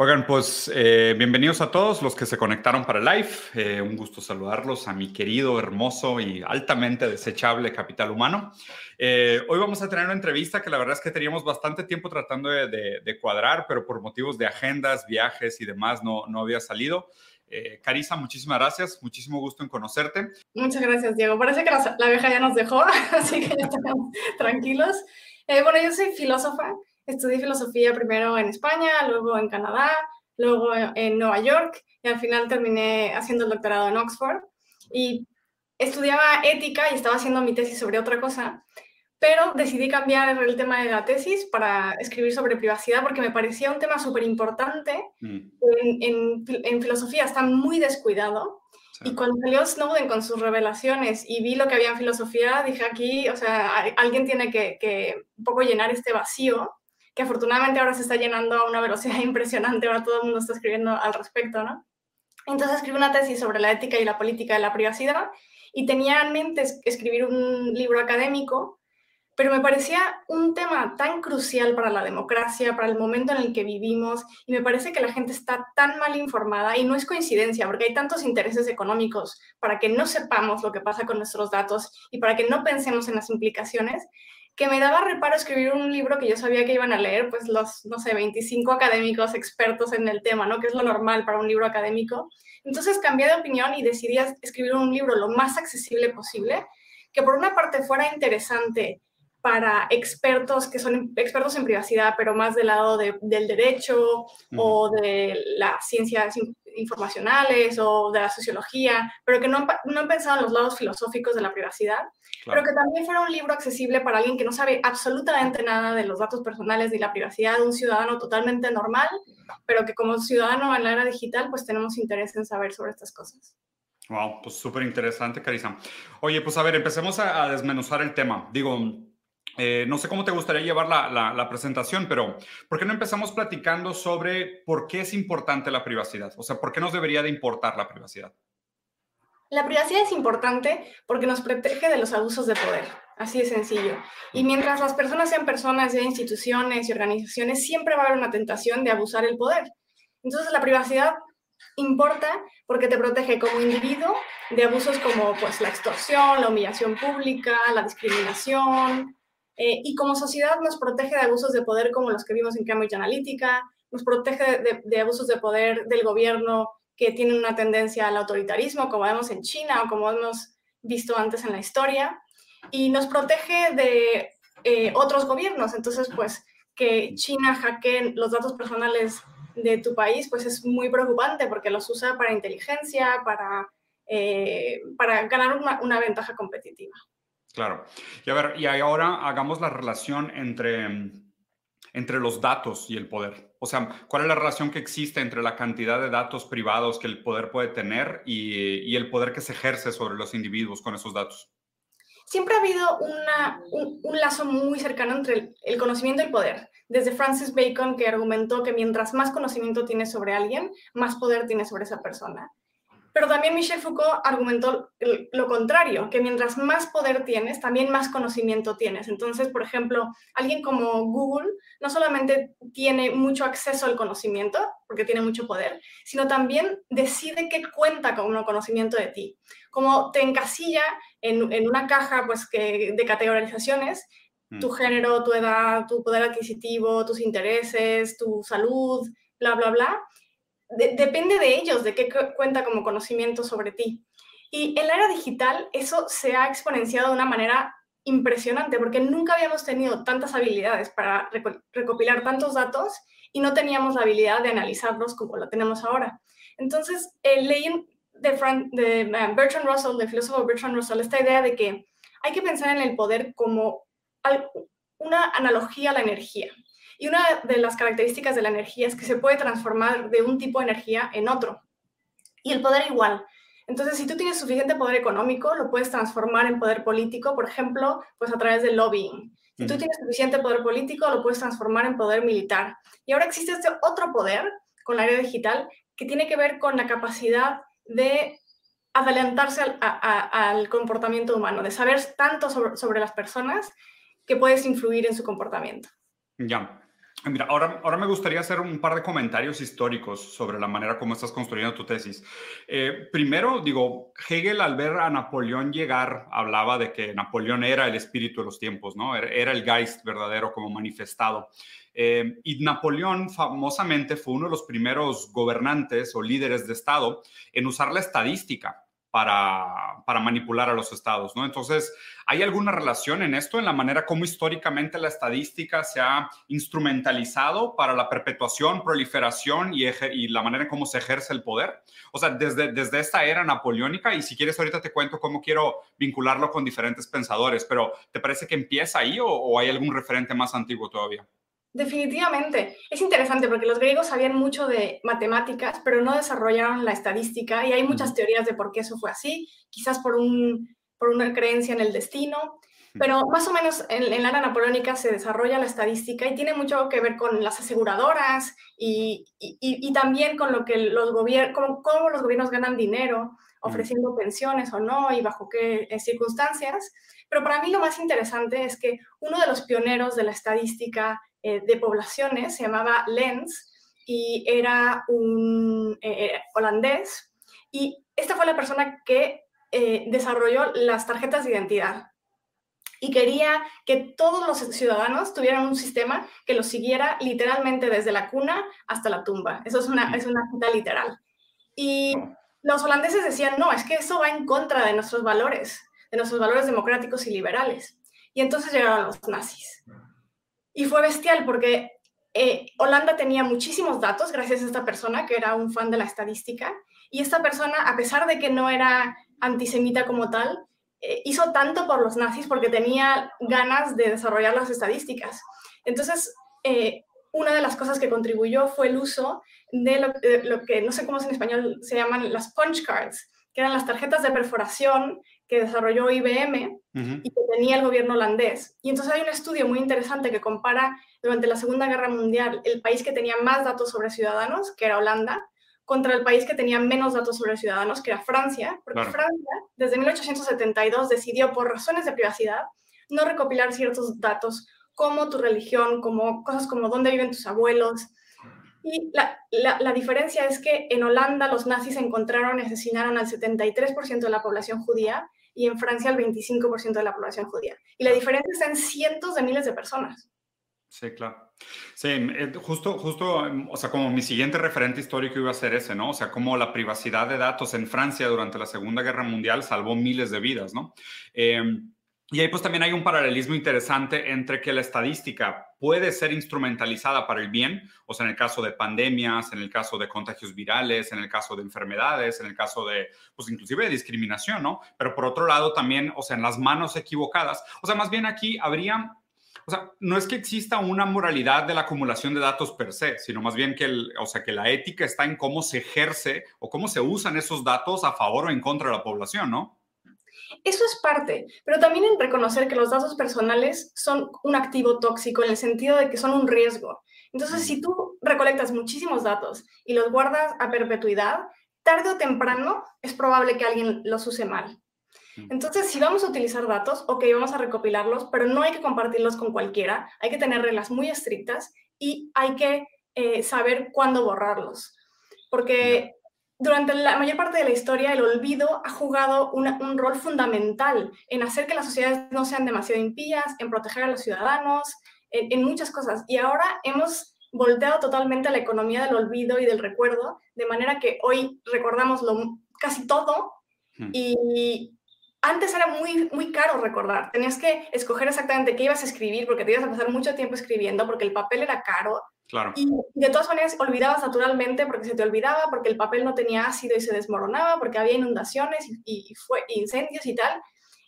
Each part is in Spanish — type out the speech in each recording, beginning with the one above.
Oigan, pues eh, bienvenidos a todos los que se conectaron para el live. Eh, un gusto saludarlos a mi querido, hermoso y altamente desechable capital humano. Eh, hoy vamos a tener una entrevista que la verdad es que teníamos bastante tiempo tratando de, cuadrar, pero por motivos de agendas, viajes y demás no, no había salido. Carisa, muchísimas gracias, muchísimo gusto en conocerte. Muchas gracias, Diego. Parece que la, la abeja ya nos dejó, así que ya estamos tranquilos. bueno, yo soy filósofa, Estudié filosofía primero en España, luego en Canadá, luego en Nueva York y al final terminé haciendo el doctorado en Oxford. Y estudiaba ética y estaba haciendo mi tesis sobre otra cosa, pero decidí cambiar el tema de la tesis para escribir sobre privacidad porque me parecía un tema súper importante. Mm. En, en, filosofía está muy descuidado. Y cuando salió Snowden con sus revelaciones y vi lo que había en filosofía, dije aquí, o sea, alguien tiene que, que un poco llenar este vacío que afortunadamente ahora se está llenando a una velocidad impresionante, ahora todo el mundo está escribiendo al respecto, ¿no? Entonces escribí una tesis sobre la ética y la política de la privacidad y tenía en mente escribir un libro académico, pero me parecía un tema tan crucial para la democracia, para el momento en el que vivimos, y me parece que la gente está tan mal informada, y no es coincidencia, porque hay tantos intereses económicos para que no sepamos lo que pasa con nuestros datos y para que no pensemos en las implicaciones, que me daba reparo escribir un libro que yo sabía que iban a leer, pues los, no sé, 25 académicos expertos en el tema, ¿no? Que es lo normal para un libro académico. Entonces cambié de opinión y decidí escribir un libro lo más accesible posible, que por una parte fuera interesante para expertos que son expertos en privacidad, pero más del lado del derecho o de las ciencias informacionales o de la sociología, pero que no, no han pensado en los lados filosóficos de la privacidad pero que también fuera un libro accesible para alguien que no sabe absolutamente nada de los datos personales ni la privacidad de un ciudadano totalmente normal, pero que como ciudadano en la era digital, pues tenemos interés en saber sobre estas cosas. Wow, pues súper interesante, Carisa. Oye, pues a ver, empecemos a, desmenuzar el tema. Digo, eh, no sé cómo te gustaría llevar la, presentación, pero ¿por qué no empezamos platicando sobre por qué es importante la privacidad? O sea, ¿por qué nos debería de importar la privacidad? La privacidad es importante porque nos protege de los abusos de poder, así de sencillo. Y mientras las personas sean personas de instituciones y organizaciones, siempre va a haber una tentación de abusar el poder. Entonces la privacidad importa porque te protege como individuo de abusos como pues, la extorsión, la humillación pública, la discriminación, eh, y como sociedad nos protege de abusos de poder como los que vimos en Cambridge Analytica, nos protege de abusos de poder del gobierno que tienen una tendencia al autoritarismo, como vemos en China o como hemos visto antes en la historia, y nos protege de eh, otros gobiernos. Entonces, pues que China hackee los datos personales de tu país, pues es muy preocupante porque los usa para inteligencia, para, eh, para ganar una, una, ventaja competitiva. Claro. Y a ver, y ahora hagamos la relación entre, entre los datos y el poder. O sea, ¿cuál es la relación que existe entre la cantidad de datos privados que el poder puede tener y, el poder que se ejerce sobre los individuos con esos datos? Siempre ha habido un, lazo muy cercano entre el, el, conocimiento y el poder. Desde Francis Bacon, que argumentó que mientras más conocimiento tienes sobre alguien, más poder tienes sobre esa persona. Pero también Michel Foucault argumentó lo contrario, que mientras más poder tienes, también más conocimiento tienes. Entonces, por ejemplo, alguien como Google no solamente tiene mucho acceso al conocimiento, porque tiene mucho poder, sino también decide qué cuenta con un conocimiento de ti. Como te encasilla en, en una caja pues, que, de categorizaciones, mm. tu género, tu edad, tu poder adquisitivo, tus intereses, tu salud, bla, bla, bla depende de ellos, de qué cuenta como conocimiento sobre ti. Y en la era digital eso se ha exponenciado de una manera impresionante porque nunca habíamos tenido tantas habilidades para recopilar tantos datos y no teníamos la habilidad de analizarlos como lo tenemos ahora. Entonces, eh, leí de, de Bertrand Russell, del filósofo Bertrand Russell, esta idea de que hay que pensar en el poder como una analogía a la energía. Y una de las características de la energía es que se puede transformar de un tipo de energía en otro. Y el poder igual. Entonces, si tú tienes suficiente poder económico, lo puedes transformar en poder político, por ejemplo, pues a través del lobbying. Si tú tienes suficiente poder político, lo puedes transformar en poder militar. Y ahora existe este otro poder con la área digital que tiene que ver con la capacidad de adelantarse al, comportamiento humano, de saber tanto sobre, sobre, las personas que puedes influir en su comportamiento. Ya. Mira, ahora, ahora me gustaría hacer un par de comentarios históricos sobre la manera como estás construyendo tu tesis. Eh, primero, digo, Hegel al ver a Napoleón llegar hablaba de que Napoleón era el espíritu de los tiempos, ¿no? Era, el Geist verdadero como manifestado. Eh, y Napoleón famosamente fue uno de los primeros gobernantes o líderes de Estado en usar la estadística para, manipular a los estados, ¿no? Entonces, ¿hay alguna relación en esto, en la manera como históricamente la estadística se ha instrumentalizado para la perpetuación, proliferación y, la manera en cómo se ejerce el poder? O sea, desde, desde esta era napoleónica, y si quieres ahorita te cuento cómo quiero vincularlo con diferentes pensadores, pero ¿te parece que empieza ahí o hay algún referente más antiguo todavía? Definitivamente. Es interesante porque los griegos sabían mucho de matemáticas, pero no desarrollaron la estadística y hay muchas teorías de por qué eso fue así, quizás por, un, por una creencia en el destino, pero más o menos en, la era napoleónica se desarrolla la estadística y tiene mucho que ver con las aseguradoras y, y, también con lo que los gobiernos, cómo, los gobiernos ganan dinero ofreciendo pensiones o no y bajo qué eh, circunstancias. Pero para mí lo más interesante es que uno de los pioneros de la estadística eh, de poblaciones, se llamaba Lenz y era un eh, eh, holandés. Y esta fue la persona que desarrolló las tarjetas de identidad y quería que todos los ciudadanos tuvieran un sistema que los siguiera literalmente desde la cuna hasta la tumba. Eso es una, es una cita literal. Y los holandeses decían, no, es que eso va en contra de nuestros valores, de nuestros valores democráticos y liberales. Y entonces llegaron los nazis. Y fue bestial porque eh, Holanda tenía muchísimos datos gracias a esta persona que era un fan de la estadística. Y esta persona, a pesar de que no era antisemita como tal, eh, hizo tanto por los nazis porque tenía ganas de desarrollar las estadísticas. Entonces, eh, una de las cosas que contribuyó fue el uso de lo, de lo, que no sé cómo es en español, se llaman las punch cards, que eran las tarjetas de perforación que desarrolló IBM y que tenía el gobierno holandés. Y entonces hay un estudio muy interesante que compara durante la Segunda Guerra Mundial el país que tenía más datos sobre ciudadanos, que era Holanda, contra el país que tenía menos datos sobre ciudadanos, que era Francia, porque Francia desde 1872 decidió por razones de privacidad no recopilar ciertos datos como tu religión, como cosas como dónde viven tus abuelos. Y la, la, la diferencia es que en Holanda los nazis encontraron y asesinaron al 73% de la población judía y en Francia el 25% de la población judía. Y la diferencia está en cientos de miles de personas. Sí, claro. Sí, eh, justo, justo, o sea, como mi siguiente referente histórico iba a ser ese, ¿no? O sea, como la privacidad de datos en Francia durante la Segunda Guerra Mundial salvó miles de vidas, ¿no? Eh, y ahí pues también hay un paralelismo interesante entre que la estadística puede ser instrumentalizada para el bien, o sea, en el caso de pandemias, en el caso de contagios virales, en el caso de enfermedades, en el caso de, pues inclusive de discriminación, ¿no? Pero por otro lado también, o sea, en las manos equivocadas, o sea, más bien aquí habría, o sea, no es que exista una moralidad de la acumulación de datos per se, sino más bien que, el, o sea, que la ética está en cómo se ejerce o cómo se usan esos datos a favor o en contra de la población, ¿no? Eso es parte, pero también en reconocer que los datos personales son un activo tóxico en el sentido de que son un riesgo. Entonces, si tú recolectas muchísimos datos y los guardas a perpetuidad, tarde o temprano es probable que alguien los use mal. Entonces, si vamos a utilizar datos, ok, vamos a recopilarlos, pero no hay que compartirlos con cualquiera, hay que tener reglas muy estrictas y hay que eh, saber cuándo borrarlos. Porque durante la mayor parte de la historia, el olvido ha jugado un rol fundamental en hacer que las sociedades no sean demasiado impías, en proteger a los ciudadanos, en, muchas cosas. Y ahora hemos volteado totalmente a la economía del olvido y del recuerdo, de manera que hoy recordamos lo, casi todo hmm. y antes era muy, muy caro recordar. Tenías que escoger exactamente qué ibas a escribir porque te ibas a pasar mucho tiempo escribiendo porque el papel era caro y de todas maneras olvidabas naturalmente porque se te olvidaba, porque el papel no tenía ácido y se desmoronaba, porque había inundaciones y, fue, incendios y tal.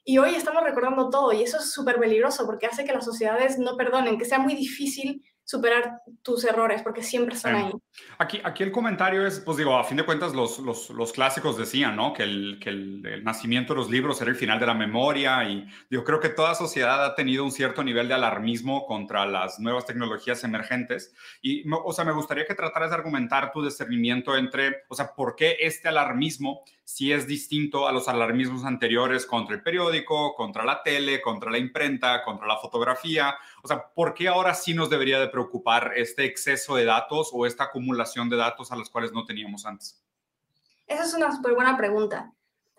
Y hoy estamos recordando todo y eso es súper peligroso porque hace que las sociedades no perdonen, que sea muy difícil superar tus errores, porque siempre están ahí. Aquí, aquí el comentario es, pues digo, a fin de cuentas los, los, los clásicos decían, ¿no? Que, el, que el, nacimiento de los libros era el final de la memoria y yo creo que toda sociedad ha tenido un cierto nivel de alarmismo contra las nuevas tecnologías emergentes y, o sea, me gustaría que trataras de argumentar tu discernimiento entre, o sea, ¿por qué este alarmismo si es distinto a los alarmismos anteriores contra el periódico, contra la tele, contra la imprenta, contra la fotografía? O sea, ¿por qué ahora sí nos debería de preocupar este exceso de datos o esta acumulación de datos a los cuales no teníamos antes? Esa es una súper buena pregunta.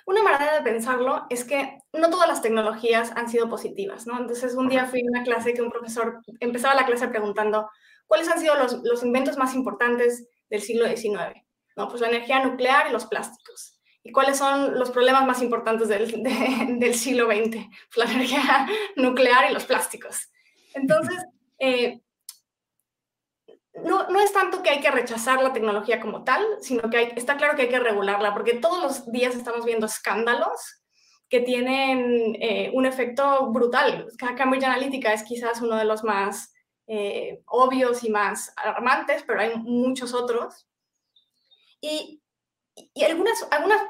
Una manera de pensarlo es que no todas las tecnologías han sido positivas, ¿no? Entonces, un día fui a una clase que un profesor empezaba la clase preguntando, ¿cuáles han sido los, los inventos más importantes del siglo XIX? No, pues la energía nuclear y los plásticos. ¿Y cuáles son los problemas más importantes del, del siglo XX? Pues la energía nuclear y los plásticos. Entonces, eh, no, no, es tanto que hay que rechazar la tecnología como tal, sino que está claro que hay que regularla, porque todos los días estamos viendo escándalos que tienen eh, un efecto brutal. Cambridge Analytica es quizás uno de los más eh, obvios y más alarmantes, pero hay muchos otros. Y, y algunas, algunas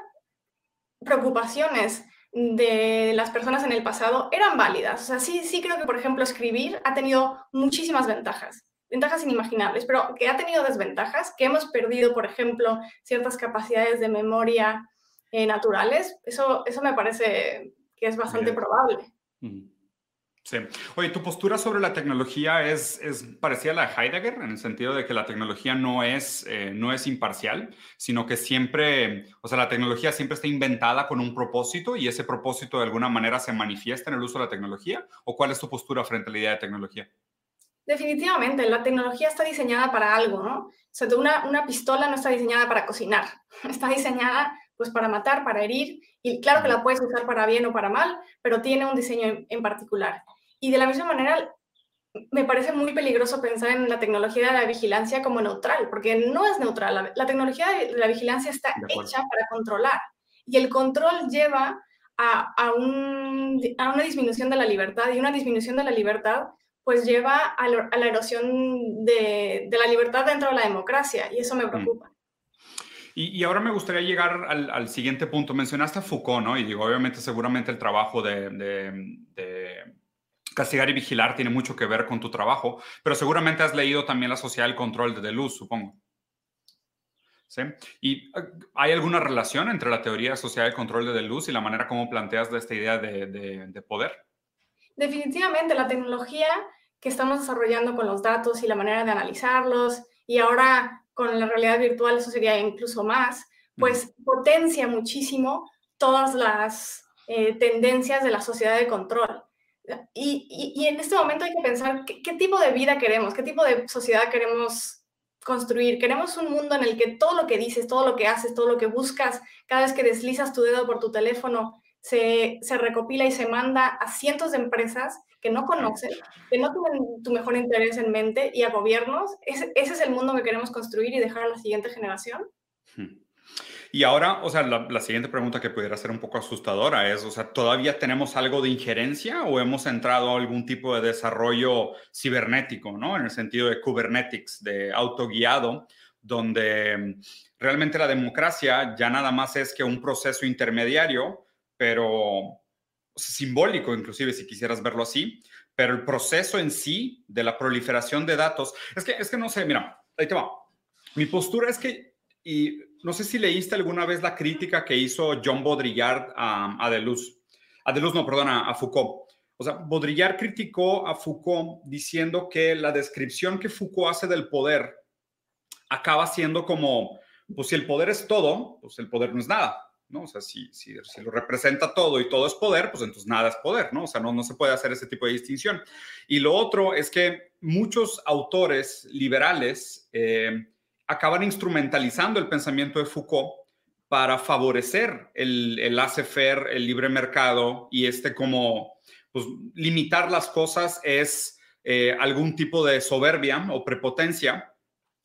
preocupaciones de las personas en el pasado eran válidas. O sea, sí, sí creo que, por ejemplo, escribir ha tenido muchísimas ventajas ventajas inimaginables, pero que ha tenido desventajas, que hemos perdido, por ejemplo, ciertas capacidades de memoria eh, naturales, eso, eso me parece que es bastante probable. Sí. Oye, tu postura sobre la tecnología es, es parecida a la de Heidegger, en el sentido de que la tecnología no es, eh, no es imparcial, sino que siempre, o sea, la tecnología siempre está inventada con un propósito y ese propósito de alguna manera se manifiesta en el uso de la tecnología. ¿O cuál es tu postura frente a la idea de tecnología? Definitivamente, la tecnología está diseñada para algo, ¿no? O sea, una, una pistola no está diseñada para cocinar, está diseñada pues para matar, para herir, y claro que la puedes usar para bien o para mal, pero tiene un diseño en, particular. Y de la misma manera, me parece muy peligroso pensar en la tecnología de la vigilancia como neutral, porque no es neutral. La, tecnología de la vigilancia está hecha para controlar, y el control lleva a, a, un, a una disminución de la libertad, y una disminución de la libertad pues lleva a, la erosión de, la libertad dentro de la democracia y eso me mm. preocupa. Y, ahora me gustaría llegar al, siguiente punto. Mencionaste a Foucault, ¿no? Y digo, obviamente, seguramente el trabajo de, castigar y vigilar tiene mucho que ver con tu trabajo, pero seguramente has leído también la sociedad del control de Deleuze, supongo. ¿Sí? ¿Y hay alguna relación entre la teoría social del control de Deleuze y la manera como planteas de esta idea de poder? Definitivamente la tecnología que estamos desarrollando con los datos y la manera de analizarlos y ahora con la realidad virtual eso sería incluso más, pues potencia muchísimo todas las eh, tendencias de la sociedad de control. Y, y, en este momento hay que pensar qué, qué tipo de vida queremos, qué tipo de sociedad queremos construir. Queremos un mundo en el que todo lo que dices, todo lo que haces, todo lo que buscas, cada vez que deslizas tu dedo por tu teléfono, se, recopila y se manda a cientos de empresas que no conocen, que no tienen tu mejor interés en mente y a gobiernos. ¿Ese, es el mundo que queremos construir y dejar a la siguiente generación? Hmm. Y ahora, o sea, la, siguiente pregunta que pudiera ser un poco asustadora es, o sea, ¿todavía tenemos algo de injerencia o hemos entrado a algún tipo de desarrollo cibernético, ¿no? En el sentido de Kubernetes, de autoguiado, donde realmente la democracia ya nada más es que un proceso intermediario pero simbólico inclusive si quisieras verlo así, pero el proceso en sí de la proliferación de datos, es que, es que no sé, mira, ahí te va. Mi postura es que, y no sé si leíste alguna vez la crítica que hizo John Baudrillard a, a Deleuze, a Deleuze no, perdona, a Foucault. O sea, Baudrillard criticó a Foucault diciendo que la descripción que Foucault hace del poder acaba siendo como, pues si el poder es todo, pues el poder no es nada. ¿No? O sea, si, si, lo representa todo y todo es poder, pues entonces nada es poder, ¿no? O sea, no, no se puede hacer ese tipo de distinción. Y lo otro es que muchos autores liberales eh, acaban instrumentalizando el pensamiento de Foucault para favorecer el, el laissez-faire, el libre mercado y este como, pues, limitar las cosas es eh, algún tipo de soberbia o prepotencia.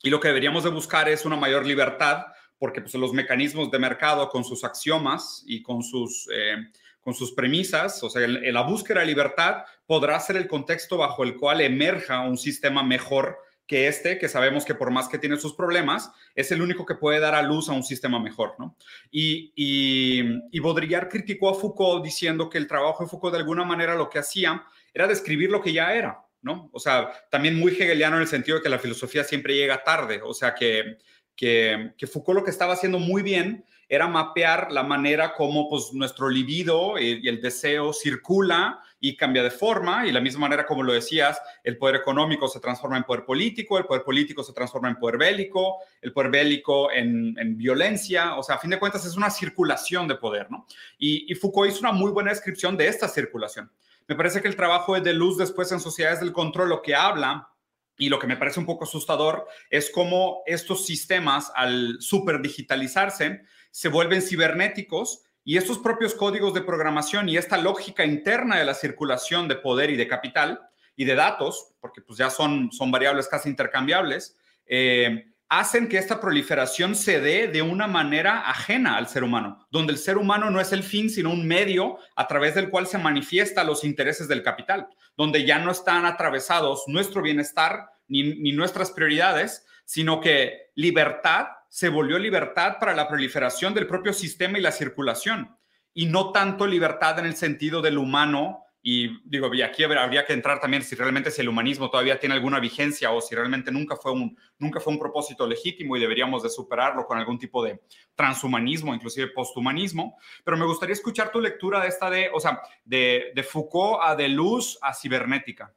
Y lo que deberíamos de buscar es una mayor libertad porque pues, los mecanismos de mercado con sus axiomas y con sus, eh, con sus premisas, o sea, la búsqueda de libertad podrá ser el contexto bajo el cual emerja un sistema mejor que este, que sabemos que por más que tiene sus problemas, es el único que puede dar a luz a un sistema mejor, ¿no? Y, y, y Baudrillard criticó a Foucault diciendo que el trabajo de Foucault de alguna manera lo que hacía era describir lo que ya era, ¿no? O sea, también muy hegeliano en el sentido de que la filosofía siempre llega tarde, o sea, que que, que Foucault lo que estaba haciendo muy bien era mapear la manera como pues, nuestro libido y, el deseo circula y cambia de forma, y la misma manera como lo decías, el poder económico se transforma en poder político, el poder político se transforma en poder bélico, el poder bélico en, violencia, o sea, a fin de cuentas es una circulación de poder, ¿no? Y, y Foucault hizo una muy buena descripción de esta circulación. Me parece que el trabajo de Deleuze después en Sociedades del Control lo que habla y lo que me parece un poco asustador es cómo estos sistemas, al superdigitalizarse, se vuelven cibernéticos y estos propios códigos de programación y esta lógica interna de la circulación de poder y de capital y de datos, porque pues ya son, son variables casi intercambiables, eh, hacen que esta proliferación se dé de una manera ajena al ser humano, donde el ser humano no es el fin, sino un medio a través del cual se manifiesta los intereses del capital, donde ya no están atravesados nuestro bienestar ni, ni nuestras prioridades, sino que libertad se volvió libertad para la proliferación del propio sistema y la circulación, y no tanto libertad en el sentido del humano y digo, y aquí habría que entrar también si realmente si el humanismo todavía tiene alguna vigencia o si realmente nunca fue un, nunca fue un propósito legítimo y deberíamos de superarlo con algún tipo de transhumanismo, inclusive posthumanismo. Pero me gustaría escuchar tu lectura de esta de, o sea, de, de Foucault a Deleuze a cibernética.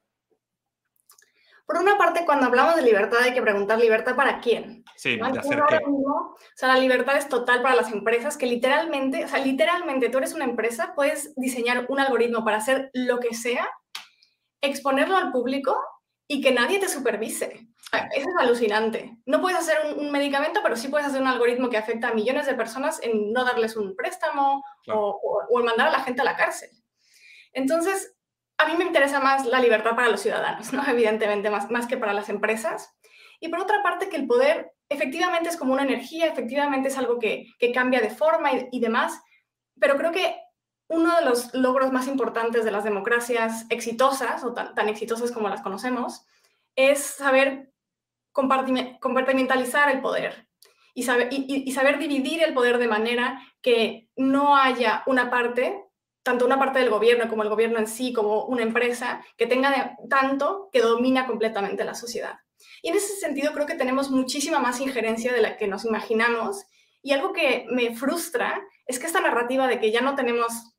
Por una parte, cuando hablamos de libertad hay que preguntar libertad para quién. Sí, de hacer qué. o sea, la libertad es total para las empresas que literalmente, o sea, literalmente tú eres una empresa, puedes diseñar un algoritmo para hacer lo que sea, exponerlo al público y que nadie te supervise. Eso es alucinante. No puedes hacer un, medicamento, pero sí puedes hacer un algoritmo que afecta a millones de personas en no darles un préstamo o, o en mandar a la gente a la cárcel. Entonces, a mí me interesa más la libertad para los ciudadanos, ¿no? Evidentemente, más, más que para las empresas. Y por otra parte, que el poder efectivamente es como una energía, efectivamente es algo que, que cambia de forma y, demás, pero creo que uno de los logros más importantes de las democracias exitosas o tan, exitosas como las conocemos es saber compartimentalizar el poder y saber, y saber dividir el poder de manera que no haya una parte tanto una parte del gobierno como el gobierno en sí, como una empresa, que tenga tanto que domina completamente la sociedad. Y en ese sentido creo que tenemos muchísima más injerencia de la que nos imaginamos. Y algo que me frustra es que esta narrativa de que ya no tenemos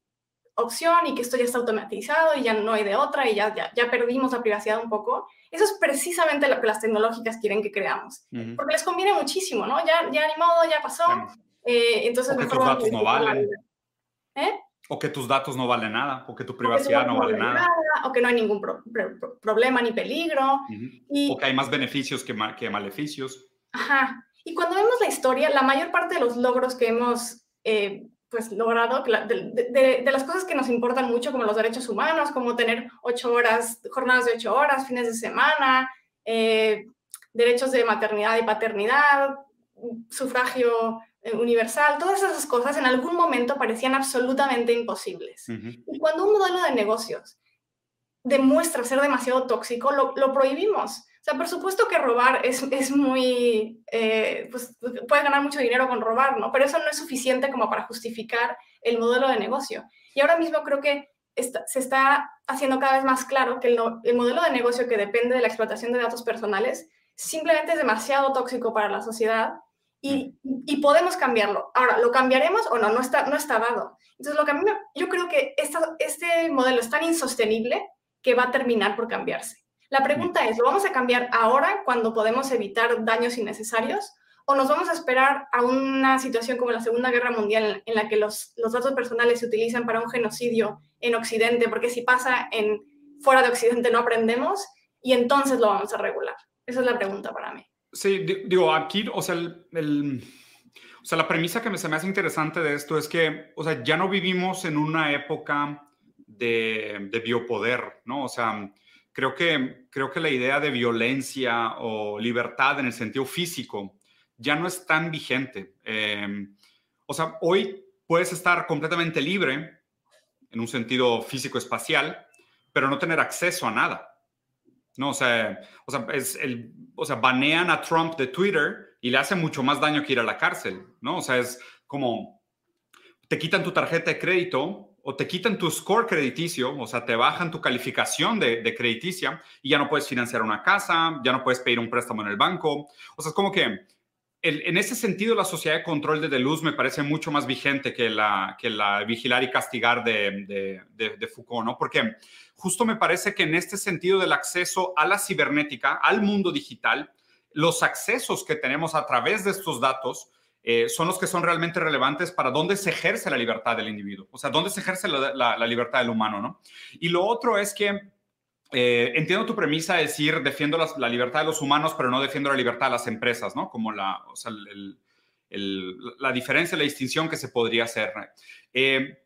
opción y que esto ya está automatizado y ya no hay de otra y ya, ya, perdimos la privacidad un poco, eso es precisamente lo que las tecnológicas quieren que creamos. Porque les conviene muchísimo, ¿no? Ya, ya ni modo, ya pasó. Eh, entonces, mejor datos no valen. ¿Eh? O que tus datos no valen nada, o que tu privacidad no vale nada. O que no hay ningún problema ni peligro. o que hay más beneficios que, que maleficios. Ajá. Y cuando vemos la historia, la mayor parte de los logros que hemos eh, pues, logrado, de, las cosas que nos importan mucho, como los derechos humanos, como tener ocho horas, jornadas de ocho horas, fines de semana, eh, derechos de maternidad y paternidad, sufragio universal, todas esas cosas en algún momento parecían absolutamente imposibles. Y cuando un modelo de negocios demuestra ser demasiado tóxico, lo, prohibimos. O sea, por supuesto que robar es, es muy, eh, pues puedes ganar mucho dinero con robar, ¿no? Pero eso no es suficiente como para justificar el modelo de negocio. Y ahora mismo creo que se está haciendo cada vez más claro que el, el modelo de negocio que depende de la explotación de datos personales simplemente es demasiado tóxico para la sociedad y, y, podemos cambiarlo. Ahora, ¿lo cambiaremos o no? No está, no está dado. Entonces, lo que a mí yo creo que esta, este modelo es tan insostenible que va a terminar por cambiarse. La pregunta es, ¿lo vamos a cambiar ahora cuando podemos evitar daños innecesarios? ¿O nos vamos a esperar a una situación como la Segunda Guerra Mundial en la que los, los datos personales se utilizan para un genocidio en Occidente? Porque si pasa en fuera de Occidente no aprendemos y entonces lo vamos a regular. Esa es la pregunta para mí. Sí, digo, aquí, o sea, el, o sea, la premisa que me, se me hace interesante de esto es que, o sea, ya no vivimos en una época de, de biopoder, ¿no? O sea, creo que, creo que la idea de violencia o libertad en el sentido físico ya no es tan vigente. Em, o sea, hoy puedes estar completamente libre en un sentido físico-espacial, pero no tener acceso a nada. ¿no? O sea, o sea, es el, o sea, banean a Trump de Twitter y le hace mucho más daño que ir a la cárcel, ¿no? O sea, es como, te quitan tu tarjeta de crédito o te quitan tu score crediticio, o sea, te bajan tu calificación de, de, crediticia y ya no puedes financiar una casa, ya no puedes pedir un préstamo en el banco. O sea, es como que en ese sentido, la sociedad de control de Deleuze me parece mucho más vigente que la, la vigilar y castigar de, Foucault, ¿no? Porque justo me parece que en este sentido del acceso a la cibernética, al mundo digital, los accesos que tenemos a través de estos datos eh, son los que son realmente relevantes para dónde se ejerce la libertad del individuo, o sea, dónde se ejerce la, la libertad del humano, ¿no? Y lo otro es que eh, entiendo tu premisa de decir, defiendo la, libertad de los humanos, pero no defiendo la libertad de las empresas, ¿no? Como la, o sea, la diferencia, la distinción que se podría hacer. Eh,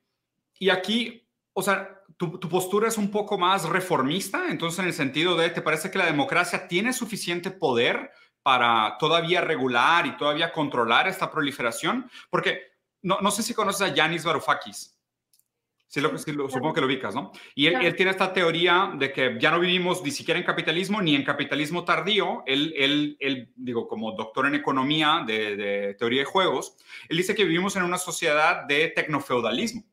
y aquí, o sea, tu, postura es un poco más reformista, entonces en el sentido de, ¿te parece que la democracia tiene suficiente poder para todavía regular y todavía controlar esta proliferación? Porque no, no sé si conoces a Yanis Varoufakis. Sí, lo, supongo que lo ubicas, ¿no? Y él, tiene esta teoría de que ya no vivimos ni siquiera en capitalismo ni en capitalismo tardío. Él, él, él digo, como doctor en economía de, teoría de juegos, él dice que vivimos en una sociedad de tecnofeudalismo,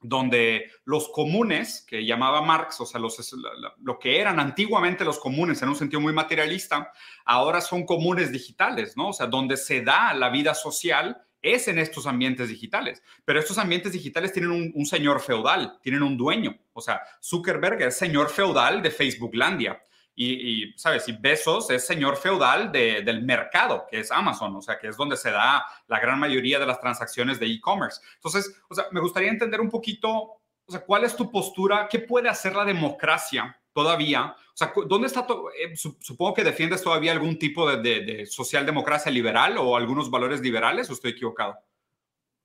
donde los comunes, que llamaba Marx, o sea, los, lo que eran antiguamente los comunes en un sentido muy materialista, ahora son comunes digitales, ¿no? O sea, donde se da la vida social es en estos ambientes digitales. Pero estos ambientes digitales tienen un, señor feudal, tienen un dueño. O sea, Zuckerberg es señor feudal de Facebooklandia. Y, ¿sabes? Y Besos es señor feudal del mercado, que es Amazon, o sea, que es donde se da la gran mayoría de las transacciones de e-commerce. Entonces, o sea, me gustaría entender un poquito, o sea, ¿cuál es tu postura? ¿Qué puede hacer la democracia todavía? O sea, ¿dónde está? Eh, supongo que defiendes todavía algún tipo de, socialdemocracia liberal o algunos valores liberales, o estoy equivocado?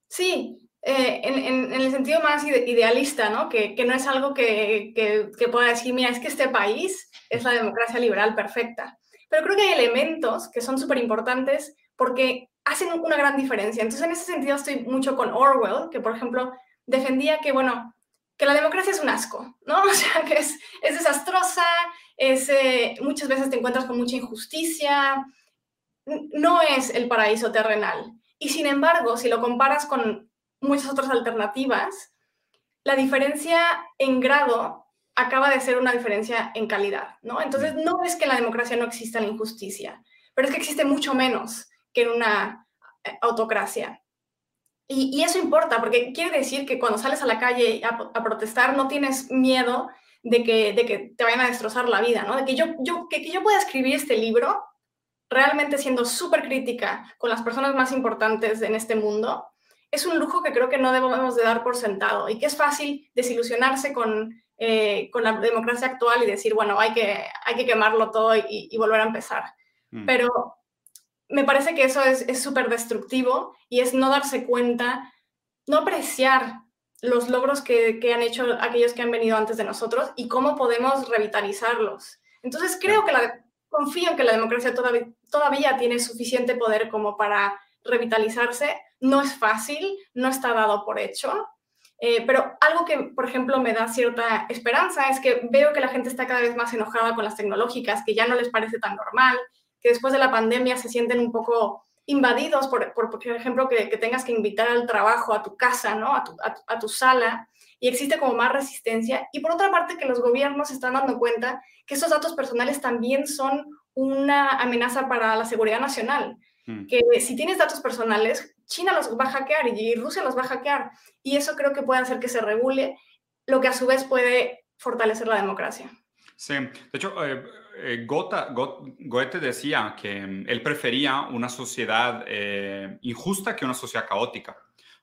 Sí, eh, en, el sentido más idealista, ¿no? Que, no es algo que, que, pueda decir, mira, es que este país es la democracia liberal perfecta. Pero creo que hay elementos que son súper importantes porque hacen una gran diferencia. Entonces, en ese sentido, estoy mucho con Orwell, que, por ejemplo, defendía que, bueno, que la democracia es un asco, ¿no? O sea, que es, es desastrosa, es, eh, muchas veces te encuentras con mucha injusticia, no es el paraíso terrenal. Y sin embargo, si lo comparas con muchas otras alternativas, la diferencia en grado acaba de ser una diferencia en calidad, ¿no? Entonces, no es que en la democracia no exista la injusticia, pero es que existe mucho menos que en una eh, autocracia. Y, eso importa, porque quiere decir que cuando sales a la calle a, protestar no tienes miedo de que, de que te vayan a destrozar la vida, ¿no? De que yo, yo, que, que yo pueda escribir este libro realmente siendo súper crítica con las personas más importantes en este mundo, es un lujo que creo que no debemos de dar por sentado y que es fácil desilusionarse con, eh, con la democracia actual y decir, bueno, hay que, hay que quemarlo todo y, volver a empezar. Mm. Pero me parece que eso es súper destructivo y es no darse cuenta, no apreciar los logros que, han hecho aquellos que han venido antes de nosotros y cómo podemos revitalizarlos. Entonces creo que la, confío en que la democracia todavía, todavía tiene suficiente poder como para revitalizarse. No es fácil, no está dado por hecho, eh, pero algo que, por ejemplo, me da cierta esperanza es que veo que la gente está cada vez más enojada con las tecnológicas, que ya no les parece tan normal, que después de la pandemia se sienten un poco invadidos, por, por, ejemplo, que, tengas que invitar al trabajo, a tu casa, ¿no? A tu, a, tu, sala, y existe como más resistencia. Y por otra parte, que los gobiernos están dando cuenta que esos datos personales también son una amenaza para la seguridad nacional. Mm. Que si tienes datos personales, China los va a hackear y Rusia los va a hackear. Y eso creo que puede hacer que se regule, lo que a su vez puede fortalecer la democracia. Sí, de hecho, eh, eh, Goethe decía que mm, él prefería una sociedad eh, injusta que una sociedad caótica.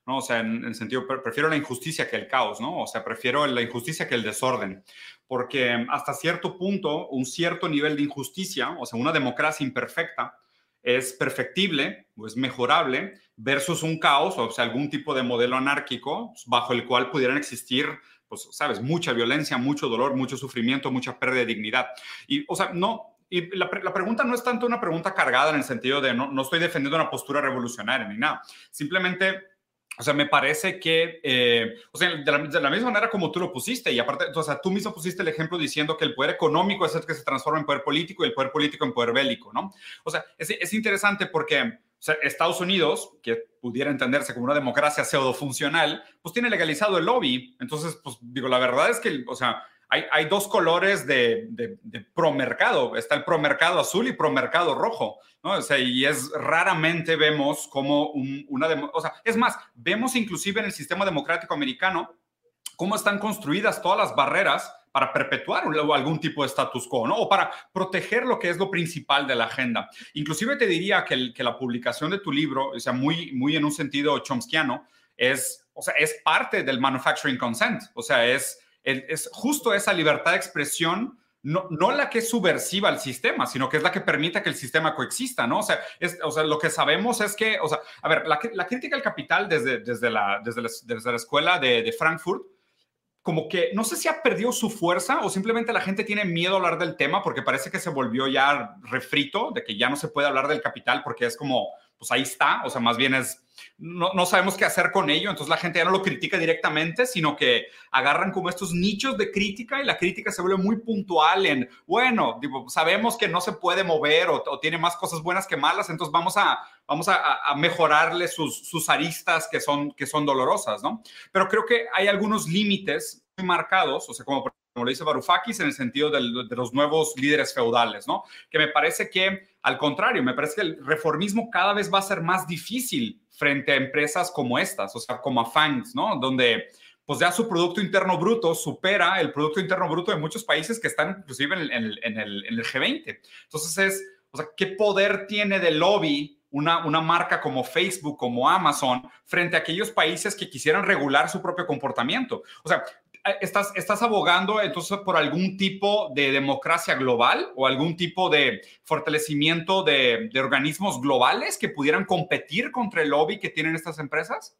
¿no? O sea, en, el sentido, prefiero la injusticia que el caos, ¿no? O sea, prefiero la injusticia que el desorden, porque mm, hasta cierto punto, un cierto nivel de injusticia, o sea, una democracia imperfecta, es perfectible o es mejorable versus un caos, o sea, algún tipo de modelo anárquico bajo el cual pudieran existir pues, sabes, mucha violencia, mucho dolor, mucho sufrimiento, mucha pérdida de dignidad. Y, o sea, no, y la, pregunta no es tanto una pregunta cargada en el sentido de no, no estoy defendiendo una postura revolucionaria ni nada. Simplemente o sea, me parece que, eh, o sea, de la, misma manera como tú lo pusiste, y aparte, o sea, tú mismo pusiste el ejemplo diciendo que el poder económico es el que se transforma en poder político y el poder político en poder bélico, ¿no? O sea, es, es interesante porque sea, Estados Unidos, que pudiera entenderse como una democracia pseudo funcional, pues tiene legalizado el lobby. Entonces, pues digo, la verdad es que, o sea, hay, dos colores de, de, de promercado. Está el promercado azul y promercado rojo, ¿no? O sea, y es raramente vemos como una... O sea, es más, vemos inclusive en el sistema democrático americano cómo están construidas todas las barreras para perpetuar algún tipo de status quo, ¿no? O para proteger lo que es lo principal de la agenda. Inclusive te diría que, la publicación de tu libro, o sea, muy, muy en un sentido chomskiano, es, o sea, es parte del manufacturing consent, o sea, es es justo esa libertad de expresión, no, no, la que es subversiva al sistema, sino que es la que permite que el sistema coexista, ¿no? O sea, o sea lo que sabemos es que, o sea, a ver, la, crítica al capital desde, desde, la, desde, la, escuela de Frankfurt, como que no sé si ha perdido su fuerza o simplemente la gente tiene miedo a hablar del tema porque parece que se volvió ya refrito, de que ya no se puede hablar del capital porque es como, pues ahí está, o sea, más bien es no, sabemos qué hacer con ello, entonces la gente ya no lo critica directamente, sino que agarran como estos nichos de crítica y la crítica se vuelve muy puntual en, bueno, sabemos que no se puede mover o, tiene más cosas buenas que malas, entonces vamos a, vamos a, mejorarle sus, sus, aristas que son, que son dolorosas, ¿no? Pero creo que hay algunos límites muy marcados, o sea, como como lo dice Varoufakis, en el sentido de los nuevos líderes feudales, ¿no? Que me parece que, al contrario, me parece que el reformismo cada vez va a ser más difícil frente a empresas como estas, o sea, como a FANGs, ¿no? Donde pues ya su Producto Interno Bruto supera el Producto Interno Bruto de muchos países que están inclusive en el, en el, en el, G20. Entonces es, o sea, ¿qué poder tiene de lobby una, una, marca como Facebook, como Amazon, frente a aquellos países que quisieran regular su propio comportamiento. O sea, estás, estás abogando entonces por algún tipo de democracia global o algún tipo de fortalecimiento de, de organismos globales que pudieran competir contra el lobby que tienen estas empresas?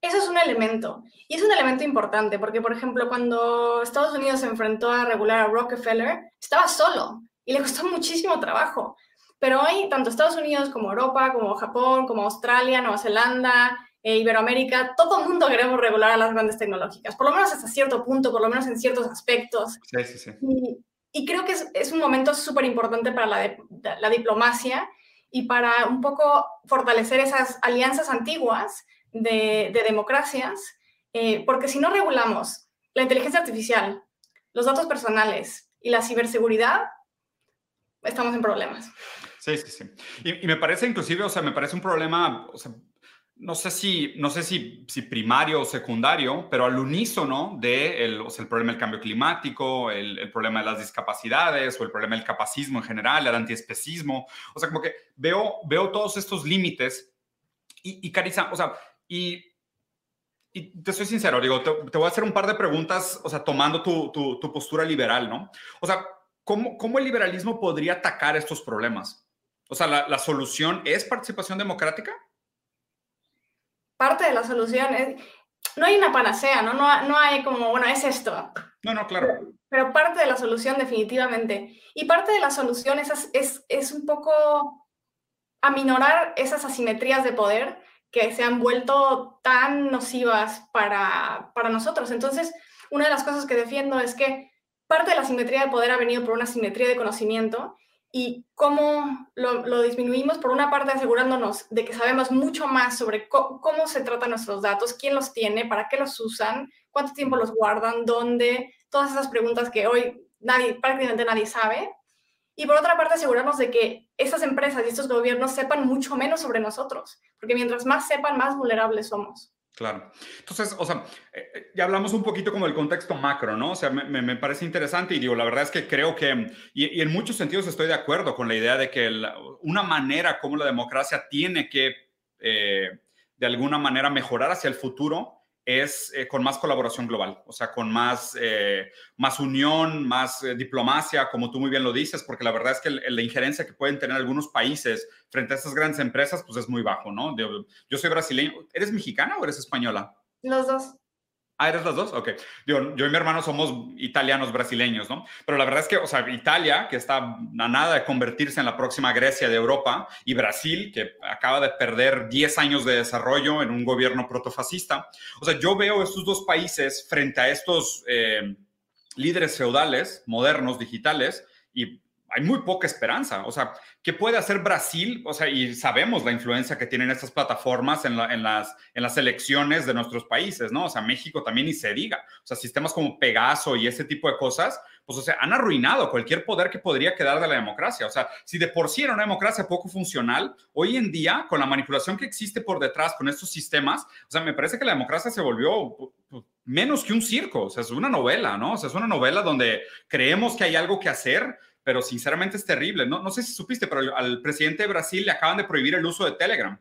Eso es un elemento. Y es un elemento importante porque, por ejemplo, cuando Estados Unidos se enfrentó a regular a Rockefeller, estaba solo y le costó muchísimo trabajo. Pero hoy, tanto Estados Unidos como Europa, como Japón, como Australia, Nueva Zelanda, eh, Iberoamérica, todo el mundo queremos regular a las grandes tecnológicas, por lo menos hasta cierto punto, por lo menos en ciertos aspectos. Sí, sí, sí. Y, creo que es, es un momento súper importante para la, la, diplomacia y para un poco fortalecer esas alianzas antiguas de, de democracias, eh, porque si no regulamos la inteligencia artificial, los datos personales y la ciberseguridad, estamos en problemas. Sí, sí, sí. Y, y, me parece inclusive, o sea, me parece un problema, o sea, no sé si, no sé si, si, primario o secundario, pero al unísono de el, o sea, el problema del cambio climático, el, el, problema de las discapacidades o el problema del capacismo en general, el antiespecismo. O sea, como que veo, veo todos estos límites y, y Carissa, o sea, y, y, te soy sincero, digo, te, te, voy a hacer un par de preguntas, o sea, tomando tu, tu, tu postura liberal, ¿no? O sea, ¿cómo, ¿cómo, el liberalismo podría atacar estos problemas? O sea, ¿la, la solución es participación democrática? Parte de la solución es, no hay una panacea, ¿no? No, no hay como, bueno, es esto. No, no, claro. Pero, parte de la solución definitivamente. Y parte de la solución es, es, es un poco aminorar esas asimetrías de poder que se han vuelto tan nocivas para, para nosotros. Entonces, una de las cosas que defiendo es que parte de la asimetría de poder ha venido por una asimetría de conocimiento y cómo lo, disminuimos, por una parte asegurándonos de que sabemos mucho más sobre cómo, se tratan nuestros datos, quién los tiene, para qué los usan, cuánto tiempo los guardan, dónde, todas esas preguntas que hoy nadie, prácticamente nadie sabe. Y por otra parte asegurarnos de que esas empresas y estos gobiernos sepan mucho menos sobre nosotros, porque mientras más sepan, más vulnerables somos. Claro. Entonces, o sea, eh, eh, ya hablamos un poquito como del contexto macro, ¿no? O sea, me, me, parece interesante y digo, la verdad es que creo que, y, en muchos sentidos estoy de acuerdo con la idea de que una manera como la democracia tiene que, eh, de alguna manera, mejorar hacia el futuro es eh, con más colaboración global, o sea, con más, eh, más unión, más eh, diplomacia, como tú muy bien lo dices, porque la verdad es que la injerencia que pueden tener algunos países frente a estas grandes empresas, pues es muy bajo, ¿no? yo soy brasileño. ¿Eres mexicana o eres española? Los dos. Ah, ¿eres las dos? Ok. Yo, y mi hermano somos italianos brasileños, ¿no? Pero la verdad es que, o sea, Italia, que está a nada de convertirse en la próxima Grecia de Europa, y Brasil, que acaba de perder 10 años de desarrollo en un gobierno protofascista. O sea, yo veo estos dos países frente a estos eh, líderes feudales, modernos, digitales, y hay muy poca esperanza. O sea, ¿qué puede hacer Brasil? O sea, y sabemos la influencia que tienen estas plataformas en, las, en las elecciones de nuestros países, ¿no? O sea, México también ni se diga. O sea, sistemas como Pegaso y ese tipo de cosas, pues, o sea, han arruinado cualquier poder que podría quedar de la democracia. O sea, si de por sí era una democracia poco funcional, hoy en día, con la manipulación que existe por detrás con estos sistemas, o sea, me parece que la democracia se volvió pues, menos que un circo. O sea, es una novela, ¿no? O sea, es una novela donde creemos que hay algo que hacer pero sinceramente es terrible. No, no sé si supiste, pero al presidente de Brasil le acaban de prohibir el uso de Telegram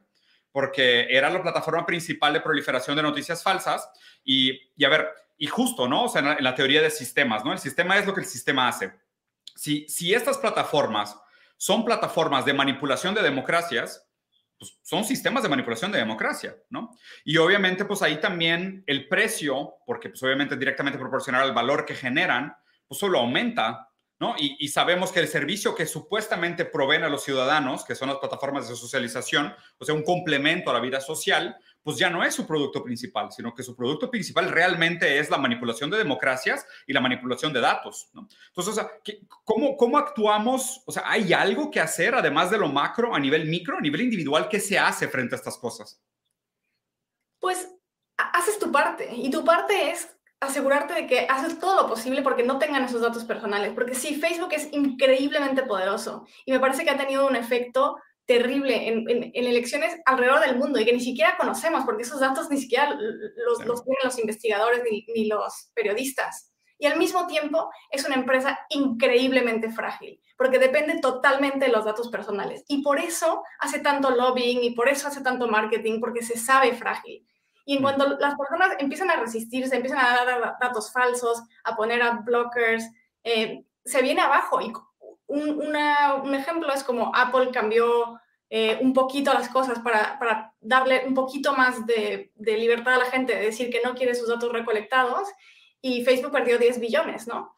porque era la plataforma principal de proliferación de noticias falsas. Y, y a ver, y justo, ¿no? O sea, en la, teoría de sistemas, ¿no? El sistema es lo que el sistema hace. Si, si estas plataformas son plataformas de manipulación de democracias, pues son sistemas de manipulación de democracia, ¿no? Y obviamente, pues ahí también el precio, porque pues obviamente es directamente proporcional al valor que generan, pues solo aumenta ¿no? Y, sabemos que el servicio que supuestamente proveen a los ciudadanos, que son las plataformas de socialización, o sea, un complemento a la vida social, pues ya no es su producto principal, sino que su producto principal realmente es la manipulación de democracias y la manipulación de datos. Entonces, ¿cómo, ¿cómo actuamos? O sea, ¿hay algo que hacer además de lo macro a nivel micro, a nivel individual? ¿Qué se hace frente a estas cosas? Pues haces tu parte y tu parte es asegurarte de que haces todo lo posible porque no tengan esos datos personales. Porque sí, Facebook es increíblemente poderoso y me parece que ha tenido un efecto terrible en, elecciones alrededor del mundo y que ni siquiera conocemos porque esos datos ni siquiera los, los tienen los investigadores ni, ni los periodistas. Y al mismo tiempo es una empresa increíblemente frágil, porque depende totalmente de los datos personales. Y por eso hace tanto lobbying y por eso hace tanto marketing, porque se sabe frágil. Y en cuanto las personas empiezan a resistirse, empiezan a dar datos falsos, a poner a blockers, eh, se viene abajo. Y un, un, ejemplo es como Apple cambió eh, un poquito las cosas para, para, darle un poquito más de, de, libertad a la gente, de decir que no quiere sus datos recolectados, y Facebook perdió 10 billones, ¿no?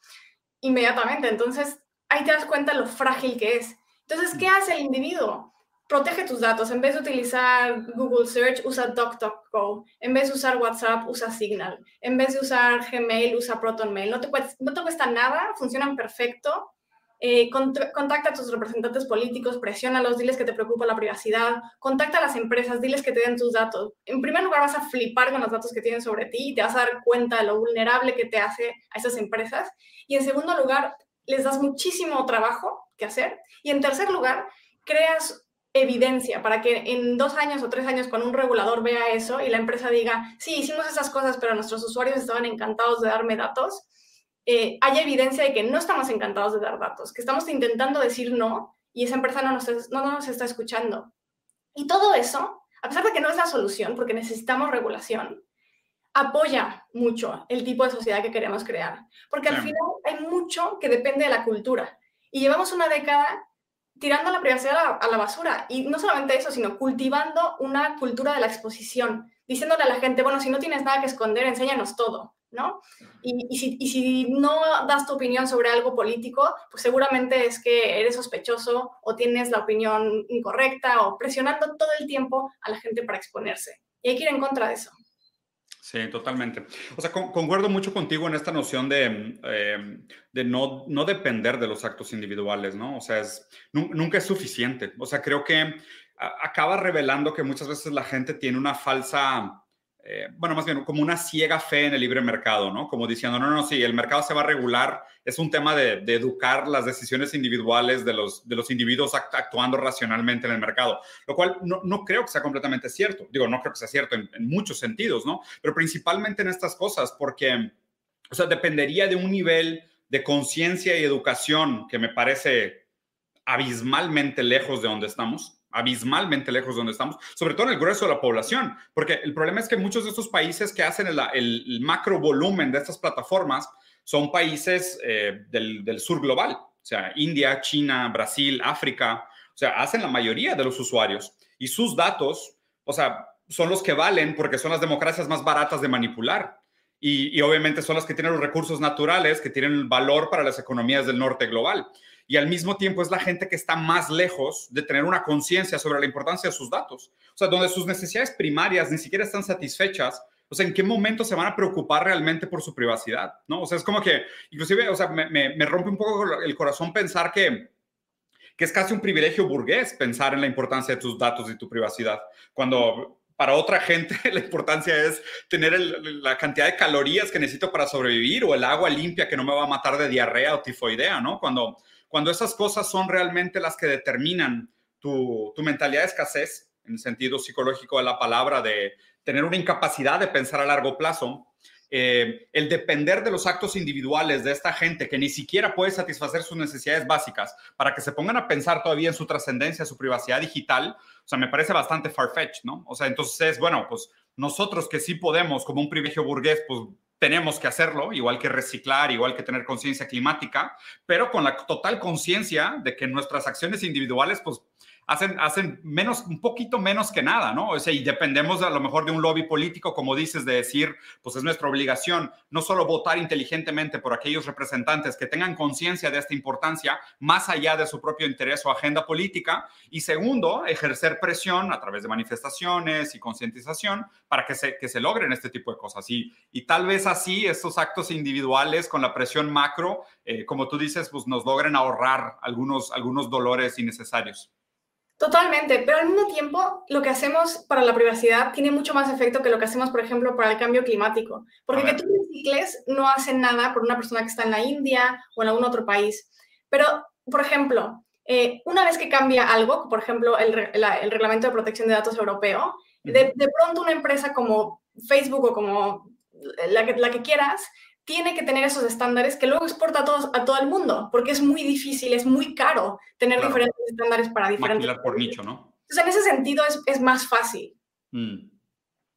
Inmediatamente. Entonces, ahí te das cuenta lo frágil que es. Entonces, ¿qué hace el individuo? Protege tus datos. En vez de utilizar Google Search, usa DuckDuckGo. En vez de usar WhatsApp, usa Signal. En vez de usar Gmail, usa ProtonMail. No te, cuesta nada, funcionan perfecto. Eh, contacta a tus representantes políticos, presiónalos, diles que te preocupa la privacidad, contacta a las empresas, diles que te den tus datos. En primer lugar, vas a flipar con los datos que tienen sobre ti y te vas a dar cuenta de lo vulnerable que te hace a esas empresas. Y en segundo lugar, les das muchísimo trabajo que hacer. Y en tercer lugar, creas evidencia para que en dos años o tres años cuando un regulador vea eso y la empresa diga, sí, hicimos esas cosas, pero nuestros usuarios estaban encantados de darme datos, eh, hay evidencia de que no estamos encantados de dar datos, que estamos intentando decir no y esa empresa no nos, no nos está escuchando. Y todo eso, a pesar de que no es la solución, porque necesitamos regulación, apoya mucho el tipo de sociedad que queremos crear, porque al final hay mucho que depende de la cultura. Y llevamos una década tirando la privacidad a la, basura. Y no solamente eso, sino cultivando una cultura de la exposición, diciéndole a la gente, bueno, si no tienes nada que esconder, enséñanos todo, ¿no? Y, si, y, si, no das tu opinión sobre algo político, pues seguramente es que eres sospechoso o tienes la opinión incorrecta o presionando todo el tiempo a la gente para exponerse. Y hay que ir en contra de eso. Sí, totalmente. O sea, concuerdo mucho contigo en esta noción de, em, de no, no, depender de los actos individuales, ¿no? O sea, es, nunca es suficiente. O sea, creo que acaba revelando que muchas veces la gente tiene una falsa eh, bueno, más bien como una ciega fe en el libre mercado, ¿no? Como diciendo, no, no, sí, el mercado se va a regular, es un tema de, educar las decisiones individuales de los, de los individuos actuando racionalmente en el mercado, lo cual no, no, creo que sea completamente cierto, digo, no creo que sea cierto en, en muchos sentidos, ¿no? Pero principalmente en estas cosas, porque, o sea, dependería de un nivel de conciencia y educación que me parece abismalmente lejos de donde estamos abismalmente lejos de donde estamos, sobre todo en el grueso de la población, porque el problema es que muchos de estos países que hacen el, macro volumen de estas plataformas son países eh, del, sur global, o sea, India, China, Brasil, África, o sea, hacen la mayoría de los usuarios y sus datos, o sea, son los que valen porque son las democracias más baratas de manipular. Y, y obviamente son las que tienen los recursos naturales que tienen valor para las economías del norte global y al mismo tiempo es la gente que está más lejos de tener una conciencia sobre la importancia de sus datos. O sea, donde sus necesidades primarias ni siquiera están satisfechas. O sea, ¿en qué momento se van a preocupar realmente por su privacidad? ¿No? O sea, es como que, inclusive, o sea, me, me, rompe un poco el corazón pensar que, que es casi un privilegio burgués pensar en la importancia de tus datos y tu privacidad, cuando para otra gente la importancia es tener la cantidad de calorías que necesito para sobrevivir o el agua limpia que no me va a matar de diarrea o tifoidea, ¿no? Cuando, cuando esas cosas son realmente las que determinan tu, tu mentalidad de escasez, en el sentido psicológico de la palabra, de tener una incapacidad de pensar a largo plazo, eh, el depender de los actos individuales de esta gente que ni siquiera puede satisfacer sus necesidades básicas para que se pongan a pensar todavía en su trascendencia, su privacidad digital, o sea, me parece bastante far-fetched, ¿no? O sea, entonces, bueno, pues nosotros que sí podemos, como un privilegio burgués, pues tenemos que hacerlo, igual que reciclar, igual que tener conciencia climática, pero con la total conciencia de que nuestras acciones individuales, pues hacen, hacen menos, un poquito menos que nada, ¿no? O sea, y dependemos a lo mejor de un lobby político, como dices, de decir, pues es nuestra obligación no solo votar inteligentemente por aquellos representantes que tengan conciencia de esta importancia, más allá de su propio interés o agenda política, y segundo, ejercer presión a través de manifestaciones y concientización para que se, que se logren este tipo de cosas. Y, y tal vez así estos actos individuales con la presión macro, eh, como tú dices, pues nos logren ahorrar algunos, algunos dolores innecesarios. Totalmente, pero al mismo tiempo lo que hacemos para la privacidad tiene mucho más efecto que lo que hacemos, por ejemplo, para el cambio climático. Porque que tú recicles no hace nada por una persona que está en la India o en algún otro país. Pero, por ejemplo, eh, una vez que cambia algo, por ejemplo, el, el reglamento de protección de datos europeo, de, de, pronto una empresa como Facebook o como la que, la que quieras, tiene que tener esos estándares que luego exporta a, todos, a todo el mundo, porque es muy difícil, es muy caro tener diferentes estándares para diferentes. Maquilar por nicho, ¿no? Entonces, en ese sentido es, es más fácil. Mm.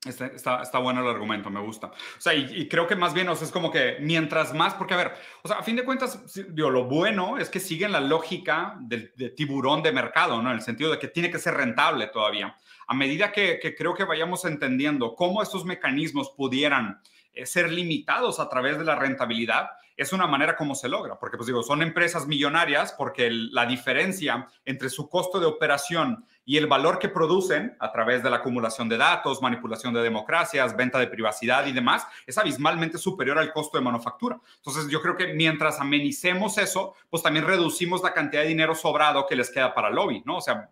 Está, está, está, bueno el argumento, me gusta. O sea, y, creo que más bien, o sea, es como que mientras más, porque a ver, o sea, a fin de cuentas, digo, lo bueno es que siguen la lógica del, de tiburón de mercado, ¿no? En el sentido de que tiene que ser rentable todavía. A medida que, que creo que vayamos entendiendo cómo estos mecanismos pudieran ser limitados a través de la rentabilidad es una manera como se logra, porque pues digo, son empresas millonarias porque la diferencia entre su costo de operación y el valor que producen a través de la acumulación de datos, manipulación de democracias, venta de privacidad y demás, es abismalmente superior al costo de manufactura. Entonces yo creo que mientras amenicemos eso, pues también reducimos la cantidad de dinero sobrado que les queda para el lobby, ¿no? O sea,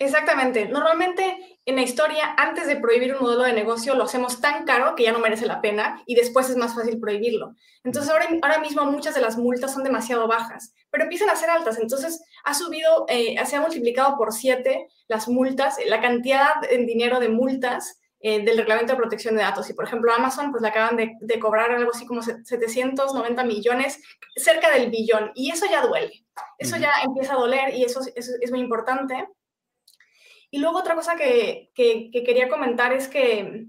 Exactamente. Normalmente en la historia, antes de prohibir un modelo de negocio, lo hacemos tan caro que ya no merece la pena y después es más fácil prohibirlo. Entonces ahora, ahora mismo muchas de las multas son demasiado bajas, pero empiezan a ser altas. Entonces ha subido, eh, se ha multiplicado por siete las multas, la cantidad en dinero de multas eh, del reglamento de protección de datos. Y por ejemplo, Amazon, pues le acaban de, de, cobrar algo así como 790 millones, cerca del billón. Y eso ya duele. Eso ya empieza a doler y eso, eso es muy importante. Y luego otra cosa que, quería comentar es que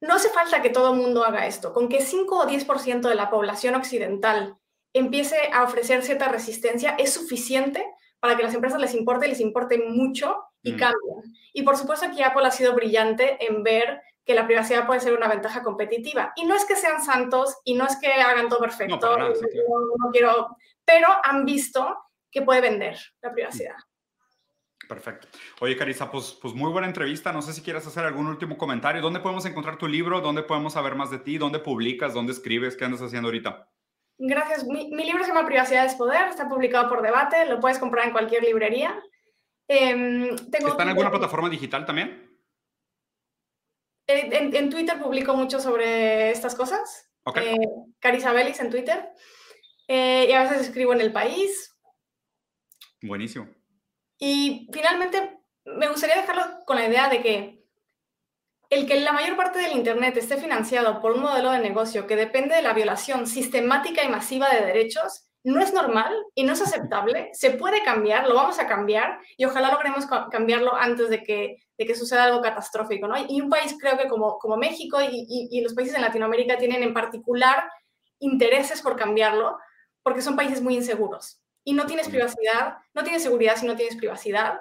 no hace falta que todo el mundo haga esto. Con que 5 o 10% de la población occidental empiece a ofrecer cierta resistencia es suficiente para que las empresas les importe, les importe mucho y mm. cambien. Y por supuesto que Apple ha sido brillante en ver que la privacidad puede ser una ventaja competitiva. Y no es que sean santos y no es que hagan todo perfecto, no quiero, pero han visto que puede vender la privacidad. Perfecto. Oye, Carissa, pues, pues muy buena entrevista. No sé si quieres hacer algún último comentario. ¿Dónde podemos encontrar tu libro? ¿Dónde podemos saber más de ti? ¿Dónde publicas? ¿Dónde escribes? ¿Qué andas haciendo ahorita? Gracias. Mi, libro se llama Privacidad es Poder. Está publicado por Debate. Lo puedes comprar en cualquier librería. Em, ¿Está en alguna plataforma digital también? En, Twitter publico mucho sobre estas cosas. Okay. Eh, Carissa Belis en Twitter. Eh, y a veces escribo en El País. Buenísimo. Y finalmente, me gustaría dejarlo con la idea de que el que la mayor parte del Internet esté financiado por un modelo de negocio que depende de la violación sistemática y masiva de derechos no es normal y no es aceptable. Se puede cambiar, lo vamos a cambiar y ojalá logremos cambiarlo antes de que, de que suceda algo catastrófico. ¿no? Y un país creo que como, como México y, y los países en Latinoamérica tienen en particular intereses por cambiarlo porque son países muy inseguros y no tienes privacidad, no tienes seguridad si no tienes privacidad.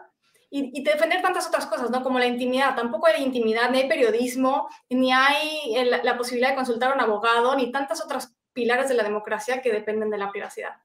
Y, defender tantas otras cosas, ¿no? Como la intimidad. Tampoco hay intimidad, ni hay periodismo, ni hay la posibilidad de consultar a un abogado, ni tantas otras pilares de la democracia que dependen de la privacidad.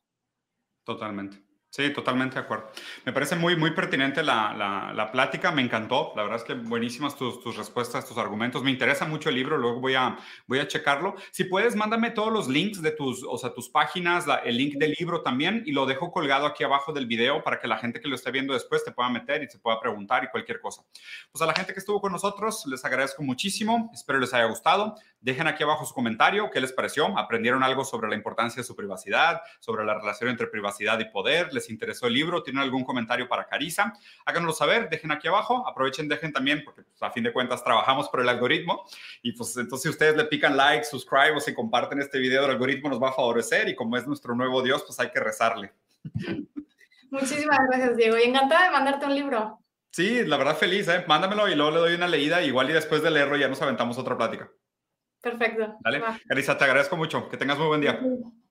Totalmente. Sí, totalmente de acuerdo. Me parece muy, muy pertinente la, la, la, plática, me encantó. La verdad es que buenísimas tus, tus, respuestas, tus argumentos. Me interesa mucho el libro, luego voy a, voy a checarlo. Si puedes, mándame todos los links de tus, o sea, tus páginas, la, el link del libro también, y lo dejo colgado aquí abajo del video para que la gente que lo esté viendo después te pueda meter y se pueda preguntar y cualquier cosa. Pues a la gente que estuvo con nosotros, les agradezco muchísimo. Espero les haya gustado. Dejen aquí abajo su comentario, qué les pareció. ¿Aprendieron algo sobre la importancia de su privacidad, sobre la relación entre privacidad y poder? ¿Les interesó el libro? ¿Tienen algún comentario para Carisa? Háganoslo saber, dejen aquí abajo. Aprovechen, dejen también, porque pues, a fin de cuentas trabajamos por el algoritmo. Y pues entonces si ustedes le pican like, subscribe o si comparten este video, el algoritmo nos va a favorecer y como es nuestro nuevo Dios, pues hay que rezarle. Muchísimas gracias, Diego. Y encantada de mandarte un libro. Sí, la verdad feliz, ¿eh? Mándamelo y luego le doy una leída. Igual y después de leerlo ya nos aventamos otra plática. Perfecto. Dale. Carisa, te agradezco mucho. Que tengas muy buen día.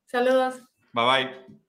Saludos. Bye bye.